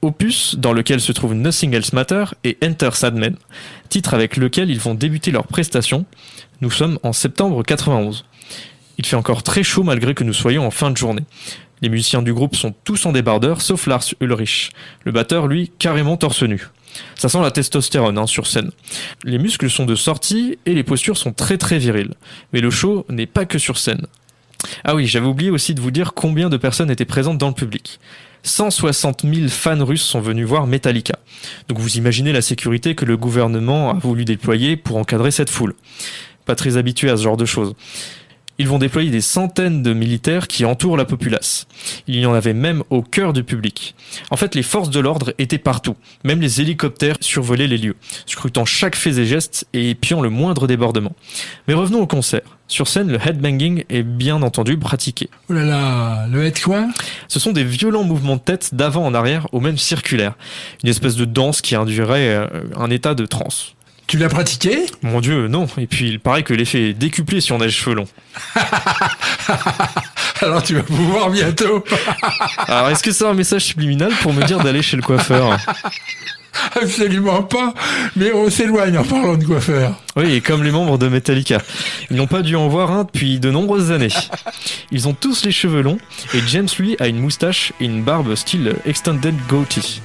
Opus dans lequel se trouve Nothing Else Matter et Enter Sadman, titre avec lequel ils vont débuter leur prestation. Nous sommes en septembre 91. Il fait encore très chaud malgré que nous soyons en fin de journée. Les musiciens du groupe sont tous en débardeur sauf Lars Ulrich. Le batteur, lui, carrément torse nu. Ça sent la testostérone hein, sur scène. Les muscles sont de sortie et les postures sont très très viriles. Mais le show n'est pas que sur scène. Ah oui, j'avais oublié aussi de vous dire combien de personnes étaient présentes dans le public. 160 000 fans russes sont venus voir Metallica. Donc vous imaginez la sécurité que le gouvernement a voulu déployer pour encadrer cette foule. Pas très habitué à ce genre de choses. Ils vont déployer des centaines de militaires qui entourent la populace. Il y en avait même au cœur du public. En fait, les forces de l'ordre étaient partout. Même les hélicoptères survolaient les lieux, scrutant chaque fait et geste et épiant le moindre débordement. Mais revenons au concert. Sur scène, le headbanging est bien entendu pratiqué. Oh là là, le head quoi? Ce sont des violents mouvements de tête d'avant en arrière au même circulaire. Une espèce de danse qui induirait euh, un état de transe. Tu l'as pratiqué? Mon dieu, non. Et puis il paraît que l'effet est décuplé si on a les cheveux longs. Alors tu vas pouvoir bientôt. Alors est-ce que c'est un message subliminal pour me dire d'aller chez le coiffeur? Absolument pas. Mais on s'éloigne en parlant de coiffeur. Oui, et comme les membres de Metallica. Ils n'ont pas dû en voir un depuis de nombreuses années. Ils ont tous les cheveux longs et James lui a une moustache et une barbe style extended goatee.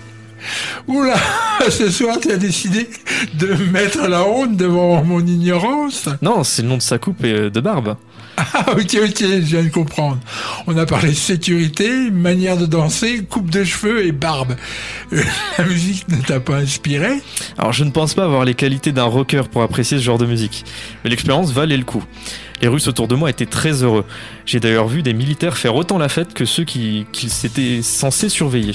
Oula, ce soir tu as décidé de mettre la honte devant mon ignorance. Non, c'est le nom de sa coupe et euh, de barbe. Ah ok ok, je viens de comprendre. On a parlé de sécurité, manière de danser, coupe de cheveux et barbe. Euh, La musique ne t'a pas inspiré Alors je ne pense pas avoir les qualités d'un rocker pour apprécier ce genre de musique, mais l'expérience valait le coup. Les Russes autour de moi étaient très heureux. J'ai d'ailleurs vu des militaires faire autant la fête que ceux qui- qu'ils s'étaient censés surveiller.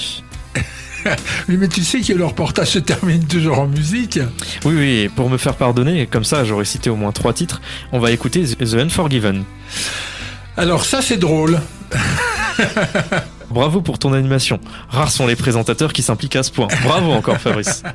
Oui, mais tu sais que le reportage se termine toujours en musique. Oui, oui, et pour me faire pardonner, comme ça j'aurais cité au moins trois titres, on va écouter The Unforgiven. Alors ça c'est drôle. Bravo pour ton animation. Rares sont les présentateurs qui s'impliquent à ce point. Bravo encore Fabrice.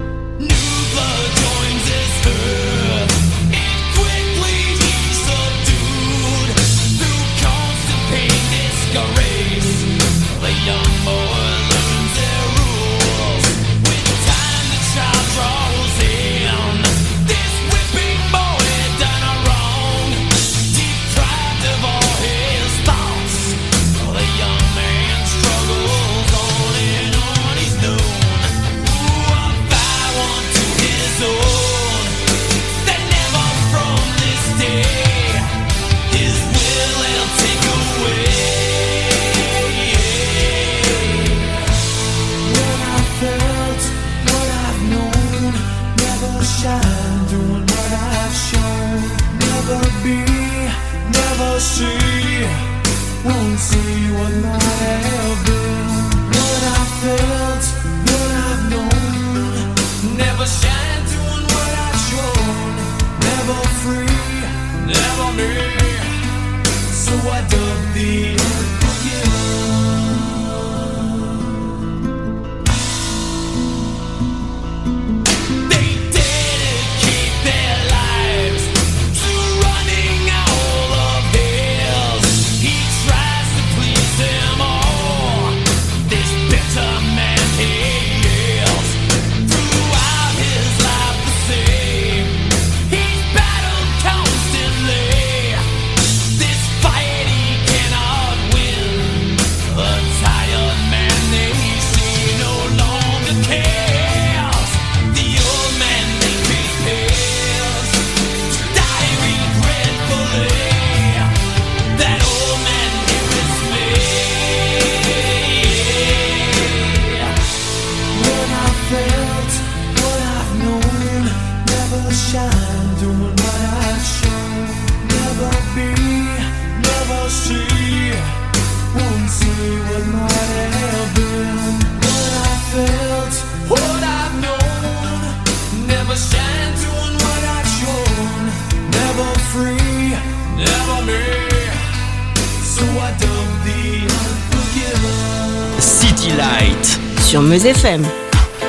FM.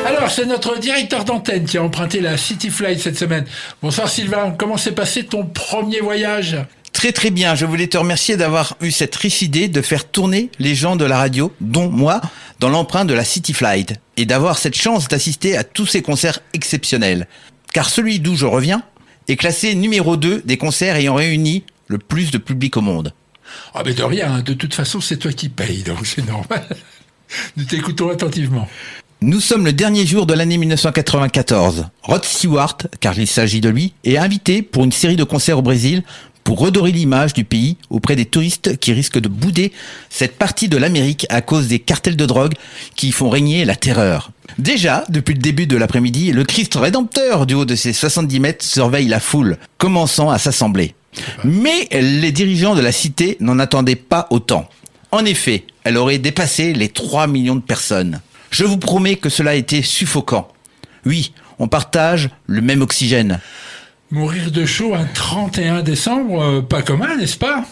Alors, c'est notre directeur d'antenne qui a emprunté la City Flight cette semaine. Bonsoir Sylvain, comment s'est passé ton premier voyage? Très très bien, je voulais te remercier d'avoir eu cette riche idée de faire tourner les gens de la radio, dont moi, dans l'emprunt de la City Flight, et d'avoir cette chance d'assister à tous ces concerts exceptionnels. Car celui d'où je reviens est classé numéro 2 des concerts ayant réuni le plus de public au monde. Ah mais de rien, de toute façon c'est toi qui payes, donc c'est normal. Nous t'écoutons attentivement. Nous sommes le dernier jour de l'année 1994. Rod Stewart, car il s'agit de lui, est invité pour une série de concerts au Brésil pour redorer l'image du pays auprès des touristes qui risquent de bouder cette partie de l'Amérique à cause des cartels de drogue qui font régner la terreur. Déjà, depuis le début de l'après-midi, le Christ rédempteur du haut de ses 70 mètres surveille la foule, commençant à s'assembler. Mais les dirigeants de la cité n'en attendaient pas autant. En effet, elle aurait dépassé les 3 millions de personnes. Je vous promets que cela a été suffocant. Oui, on partage le même oxygène. Mourir de chaud un 31 décembre, euh, pas commun, n'est-ce pas?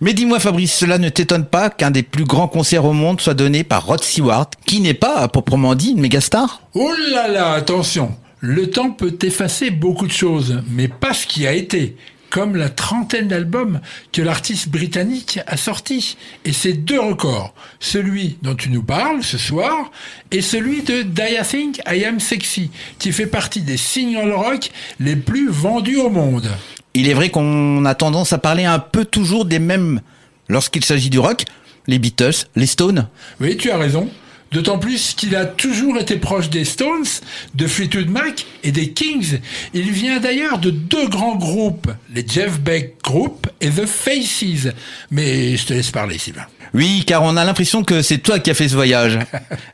Mais dis-moi Fabrice, cela ne t'étonne pas qu'un des plus grands concerts au monde soit donné par Rod Stewart, qui n'est pas, à proprement dit, une méga star Oh là là, attention Le temps peut effacer beaucoup de choses, mais pas ce qui a été, comme la trentaine d'albums que l'artiste britannique a sortis. Et c'est deux records, celui dont tu nous parles ce soir et celui de Die I Think I Am Sexy, qui fait partie des singles rock les plus vendus au monde. Il est vrai qu'on a tendance à parler un peu toujours des mêmes lorsqu'il s'agit du rock, les Beatles, les Stones. Oui, tu as raison. D'autant plus qu'il a toujours été proche des Stones, de Fleetwood Mac et des Kings. Il vient d'ailleurs de deux grands groupes, les Jeff Beck Group et The Faces. Mais je te laisse parler, Sylvain. Oui, car on a l'impression que c'est toi qui as fait ce voyage.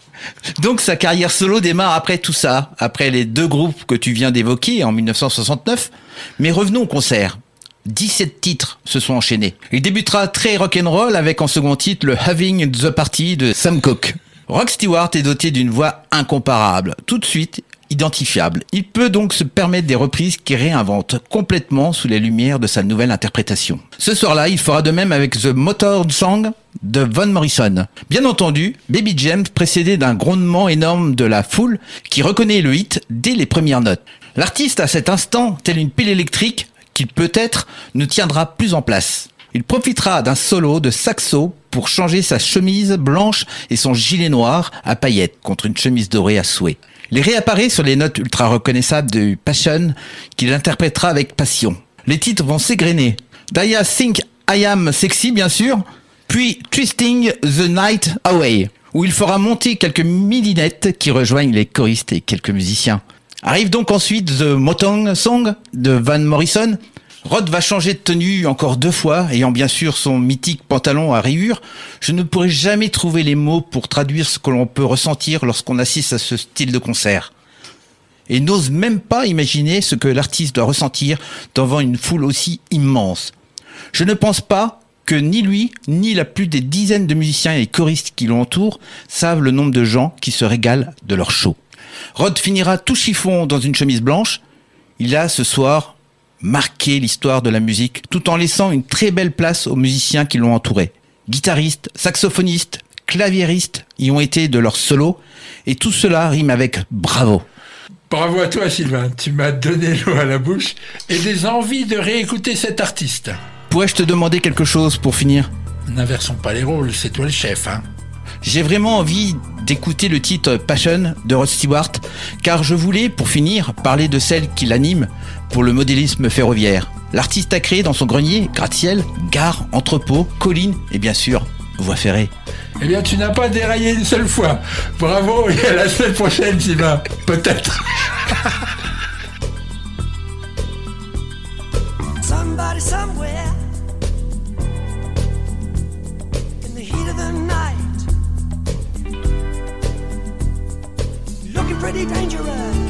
Donc sa carrière solo démarre après tout ça, après les deux groupes que tu viens d'évoquer en 1969. Mais revenons au concert. 17 titres se sont enchaînés. Il débutera très rock'n'roll avec en second titre le Having the Party de Sam Cooke. Rock Stewart est doté d'une voix incomparable, tout de suite identifiable. Il peut donc se permettre des reprises qui réinventent complètement sous les lumières de sa nouvelle interprétation. Ce soir-là, il fera de même avec The Motored Song de Van Morrison. Bien entendu, Baby James précédé d'un grondement énorme de la foule qui reconnaît le hit dès les premières notes. L'artiste à cet instant, tel une pile électrique, qu'il peut-être ne tiendra plus en place. Il profitera d'un solo de saxo pour changer sa chemise blanche et son gilet noir à paillettes contre une chemise dorée à souhait. Il réapparaît sur les notes ultra reconnaissables de Passion qu'il interprétera avec passion. Les titres vont s'égrener. Daya Think I Am Sexy bien sûr, puis Twisting the Night Away, où il fera monter quelques millinettes qui rejoignent les choristes et quelques musiciens. Arrive donc ensuite The Motong Song de Van Morrison. Rod va changer de tenue encore deux fois, ayant bien sûr son mythique pantalon à rayures. Je ne pourrai jamais trouver les mots pour traduire ce que l'on peut ressentir lorsqu'on assiste à ce style de concert. Et n'ose même pas imaginer ce que l'artiste doit ressentir devant une foule aussi immense. Je ne pense pas que ni lui, ni la plus des dizaines de musiciens et choristes qui l'entourent savent le nombre de gens qui se régalent de leur show. Rod finira tout chiffon dans une chemise blanche. Il a ce soir marqué l'histoire de la musique tout en laissant une très belle place aux musiciens qui l'ont entouré. Guitaristes, saxophonistes, claviéristes y ont été de leur solo et tout cela rime avec bravo. Bravo à toi, Sylvain. Tu m'as donné l'eau à la bouche et des envies de réécouter cet artiste. Pourrais-je te demander quelque chose pour finir? N'inversons pas les rôles, c'est toi le chef, hein. J'ai vraiment envie d'écouter le titre Passion de Rod Stewart, car je voulais, pour finir, parler de celle qui l'anime pour le modélisme ferroviaire. L'artiste a créé dans son grenier gratte-ciel, gare, entrepôt, colline et bien sûr, voie ferrée. Eh bien, tu n'as pas déraillé une seule fois. Bravo et à la semaine prochaine, Sylvain. Peut-être. Somebody somewhere in the heat of the night, looking pretty dangerous,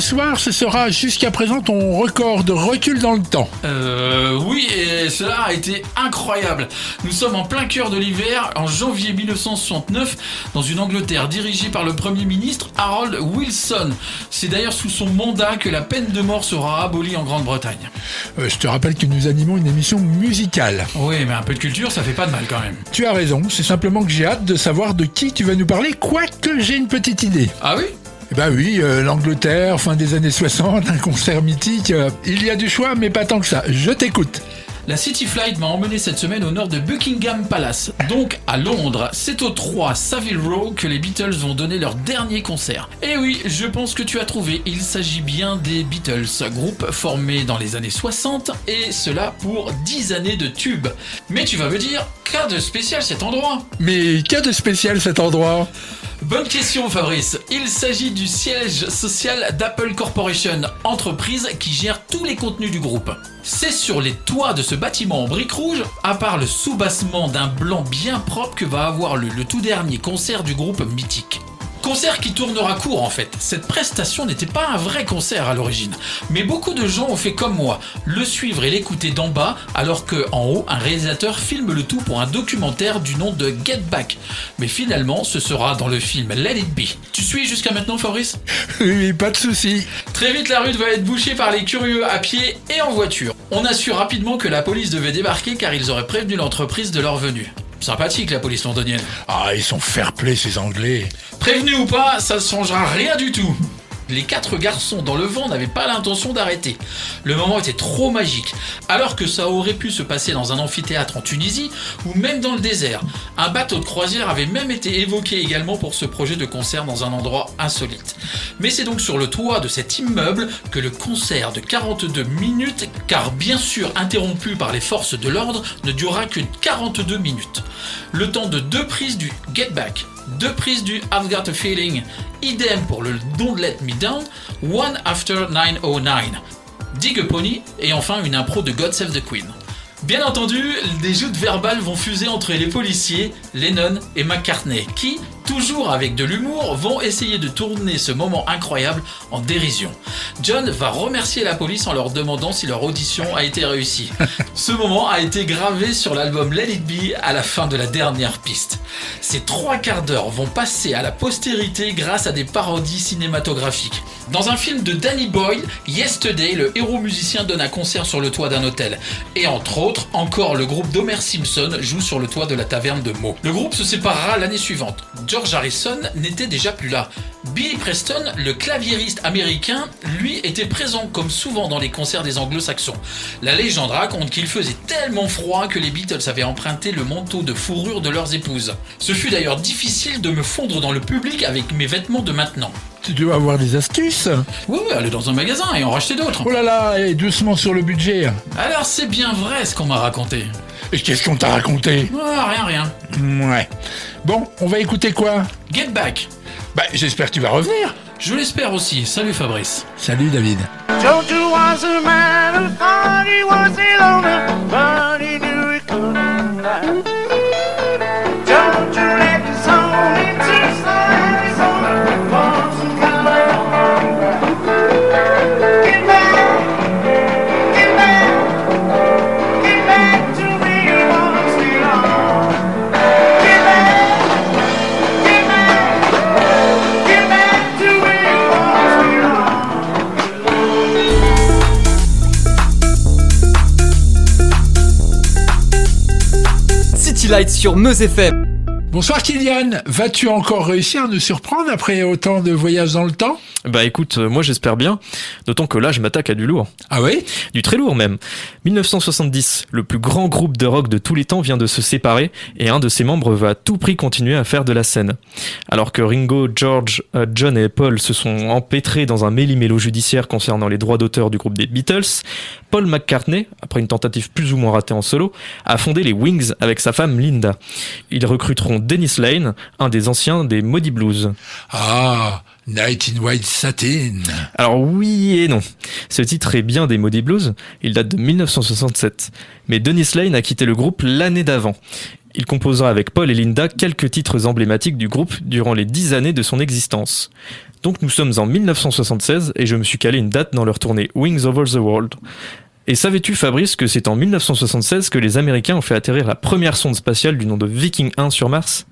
ce soir ce sera jusqu'à présent ton record de recul dans le temps. Euh, oui, et cela a été incroyable. Nous sommes en plein cœur de l'hiver, en janvier 1969, dans une Angleterre dirigée par le Premier ministre Harold Wilson. C'est d'ailleurs sous son mandat que la peine de mort sera abolie en Grande-Bretagne. Euh, je te rappelle que nous animons une émission musicale. Oui, mais un peu de culture, ça fait pas de mal quand même. Tu as raison, c'est simplement que j'ai hâte de savoir de qui tu vas nous parler, quoique j'ai une petite idée. Ah oui? Eh ben oui, euh, l'Angleterre, fin des années 60, un concert mythique. euh, il y a du choix, mais pas tant que ça. Je t'écoute. La City Flight m'a emmené cette semaine au nord de Buckingham Palace, donc à Londres. C'est au 3 Savile Row que les Beatles vont donner leur dernier concert. Et oui, je pense que tu as trouvé, il s'agit bien des Beatles, groupe formé dans les années 60 et cela pour 10 années de tubes. Mais tu vas me dire, qu'a de spécial cet endroit? Mais qu'a de spécial cet endroit? Bonne question Fabrice. Il s'agit du siège social d'Apple Corporation, entreprise qui gère tous les contenus du groupe. C'est sur les toits de ce bâtiment en briques rouges, à part le sous-bassement d'un blanc bien propre que va avoir le, le tout dernier concert du groupe mythique. Concert qui tournera court en fait. Cette prestation n'était pas un vrai concert à l'origine. Mais beaucoup de gens ont fait comme moi, le suivre et l'écouter d'en bas, alors que en haut, un réalisateur filme le tout pour un documentaire du nom de Get Back. Mais finalement, ce sera dans le film Let It Be. Tu suis jusqu'à maintenant, Fabrice? Oui, pas de souci. Très vite, la rue va être bouchée par les curieux à pied et en voiture. On a su rapidement que la police devait débarquer car ils auraient prévenu l'entreprise de leur venue. Sympathique la police londonienne. Ah, ils sont fair-play ces Anglais. Prévenu ou pas, ça ne changera rien du tout. Les quatre garçons dans le vent n'avaient pas l'intention d'arrêter. Le moment était trop magique, alors que ça aurait pu se passer dans un amphithéâtre en Tunisie ou même dans le désert. Un bateau de croisière avait même été évoqué également pour ce projet de concert dans un endroit insolite. Mais c'est donc sur le toit de cet immeuble que le concert de 42 minutes, car bien sûr interrompu par les forces de l'ordre, ne durera que 42 minutes. Le temps de deux prises du Get Back, deux prises du I've Got a Feeling, idem pour le Don't Let Me Down, One After 909. Dig a Pony et enfin une impro de God Save the Queen. Bien entendu, des joutes verbales vont fuser entre les policiers, Lennon et McCartney, qui, toujours avec de l'humour, vont essayer de tourner ce moment incroyable en dérision. John va remercier la police en leur demandant si leur audition a été réussie. Ce moment a été gravé sur l'album Let It Be à la fin de la dernière piste. Ces trois quarts d'heure vont passer à la postérité grâce à des parodies cinématographiques. Dans un film de Danny Boyle, Yesterday, le héros musicien donne un concert sur le toit d'un hôtel. Et entre autres, encore le groupe d'Homer Simpson joue sur le toit de la taverne de Mo. Le groupe se séparera l'année suivante. George Harrison n'était déjà plus là. Billy Preston, le claviériste américain, lui était présent comme souvent dans les concerts des anglo-saxons. La légende raconte qu'il faisait tellement froid que les Beatles avaient emprunté le manteau de fourrure de leurs épouses. Ce fut d'ailleurs difficile de me fondre dans le public avec mes vêtements de maintenant. Tu dois avoir des astuces. Oui, oui, aller dans un magasin et en racheter d'autres. Oh là là, et doucement sur le budget. Alors c'est bien vrai ce qu'on m'a raconté. Et qu'est-ce qu'on t'a raconté? Ah, rien, rien. Ouais. Bon, on va écouter quoi? Get back. Bah, j'espère que tu vas revenir. Je l'espère aussi. Salut Fabrice. Salut David. City Lights sur Meuse FM. Bonsoir Kylian, vas-tu encore réussir à nous surprendre après autant de voyages dans le temps? Bah écoute, euh, moi j'espère bien, d'autant que là je m'attaque à du lourd. Ah oui? Du très lourd même. 1970, le plus grand groupe de rock de tous les temps vient de se séparer et un de ses membres va à tout prix continuer à faire de la scène. Alors que Ringo, George, euh, John et Paul se sont empêtrés dans un méli-mélo judiciaire concernant les droits d'auteur du groupe des Beatles, Paul McCartney, après une tentative plus ou moins ratée en solo, a fondé les Wings avec sa femme Linda. Ils recruteront Dennis Lane, un des anciens des Maudits Blues. Ah, Night in White Satin. Alors oui et non. Ce titre est bien des Maudits Blues, il date de 1967. Mais Dennis Lane a quitté le groupe l'année d'avant. Il composera avec Paul et Linda quelques titres emblématiques du groupe durant les dix années de son existence. Donc nous sommes en 1976 et je me suis calé une date dans leur tournée Wings Over the World. Et savais-tu Fabrice que c'est en 1976 que les Américains ont fait atterrir la première sonde spatiale du nom de Viking 1 sur Mars?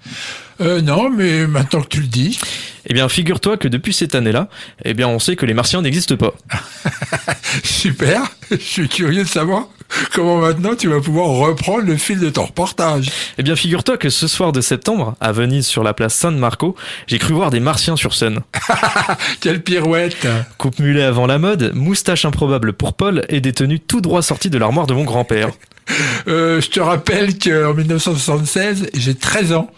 Euh, non, mais maintenant que tu le dis. Eh bien figure-toi que depuis cette année-là, eh bien on sait que les Martiens n'existent pas. Super, je suis curieux de savoir comment maintenant tu vas pouvoir reprendre le fil de ton reportage. Eh bien, figure-toi que ce soir de septembre, à Venise, sur la place San Marco, j'ai cru voir des martiens sur scène. Quelle pirouette Coupe mulet avant la mode, moustache improbable pour Paul et des tenues tout droit sorties de l'armoire de mon grand-père. Euh, je te rappelle qu'en 1976, j'ai 13 ans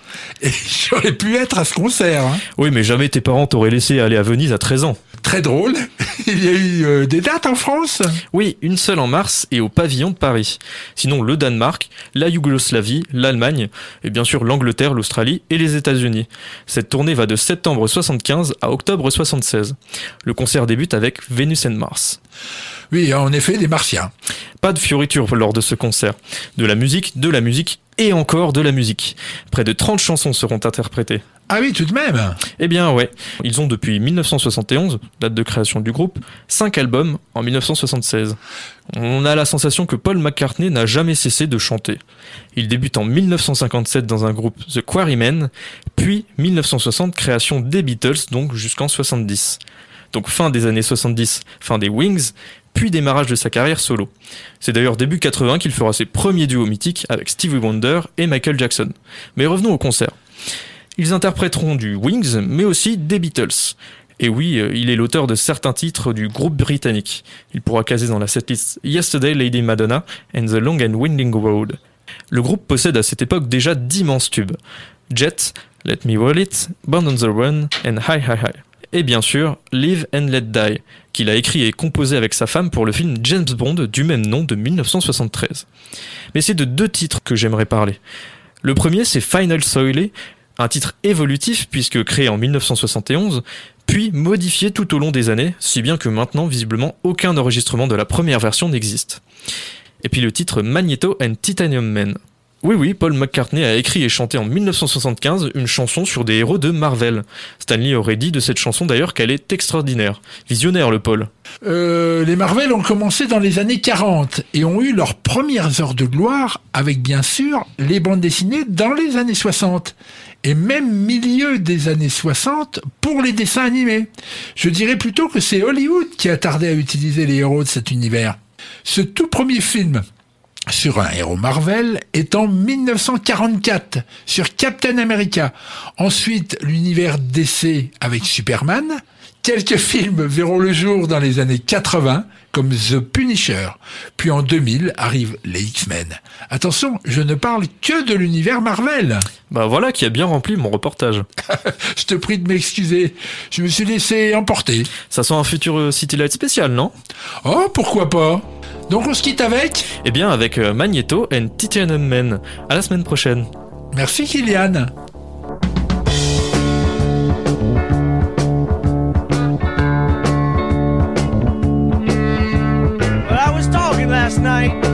et j'aurais pu être à ce concert. hein. Oui, mais jamais tes parents t'auraient laissé aller à Venise à 13 ans. Très drôle. Il y a eu euh, des dates en France? Oui, une seule en mars et au pavillon de Paris. Sinon, le Danemark, la Yougoslavie, l'Allemagne, et bien sûr l'Angleterre, l'Australie et les États-Unis. Cette tournée va de septembre 75 à octobre 76. Le concert débute avec Venus and Mars. Oui, en effet, des martiens. Pas de fioritures lors de ce concert. De la musique, de la musique et encore de la musique. Près de 30 chansons seront interprétées. Ah oui, tout de même. Eh bien ouais, ils ont depuis 1971, date de création du groupe, 5 albums en 1976. On a la sensation que Paul McCartney n'a jamais cessé de chanter. Il débute en 1957 dans un groupe The Quarrymen, puis 1960 création des Beatles, donc jusqu'en 70. Donc fin des années 70, fin des Wings, puis démarrage de sa carrière solo. C'est d'ailleurs début 80 qu'il fera ses premiers duos mythiques avec Stevie Wonder et Michael Jackson. Mais revenons au concert. Ils interpréteront du Wings, mais aussi des Beatles. Et oui, euh, il est l'auteur de certains titres du groupe britannique. Il pourra caser dans la setlist Yesterday Lady Madonna and The Long and Winding Road. Le groupe possède à cette époque déjà d'immenses tubes. Jet, Let Me Roll It, Born on the Run and Hi Hi Hi. Et bien sûr, Live and Let Die, qu'il a écrit et composé avec sa femme pour le film James Bond du même nom de 1973. Mais c'est de deux titres que j'aimerais parler. Le premier, c'est Final Soile, un titre évolutif puisque créé en 1971, puis modifié tout au long des années, si bien que maintenant, visiblement, aucun enregistrement de la première version n'existe. Et puis le titre Magneto and Titanium Man. Oui, oui, Paul McCartney a écrit et chanté en 1975 une chanson sur des héros de Marvel. Stanley aurait dit de cette chanson d'ailleurs qu'elle est extraordinaire. Visionnaire, le Paul. Euh, les Marvel ont commencé dans les années 40 et ont eu leurs premières heures de gloire avec bien sûr les bandes dessinées dans les années 60 et même milieu des années 60 pour les dessins animés. Je dirais plutôt que c'est Hollywood qui a tardé à utiliser les héros de cet univers. Ce tout premier film sur un héros Marvel est en 1944 sur Captain America. Ensuite, l'univers DC avec Superman. Quelques films verront le jour dans les années 80 comme The Punisher. Puis en 2000 arrivent les X-Men. Attention, je ne parle que de l'univers Marvel. Bah voilà qui a bien rempli mon reportage. Je te prie de m'excuser. Je me suis laissé emporter. Ça sent un futur euh, City Light spécial, non? Oh, pourquoi pas? Donc on se quitte avec? Eh bien avec euh, Magneto and Titanium Man. À la semaine prochaine. Merci Kylian. Night.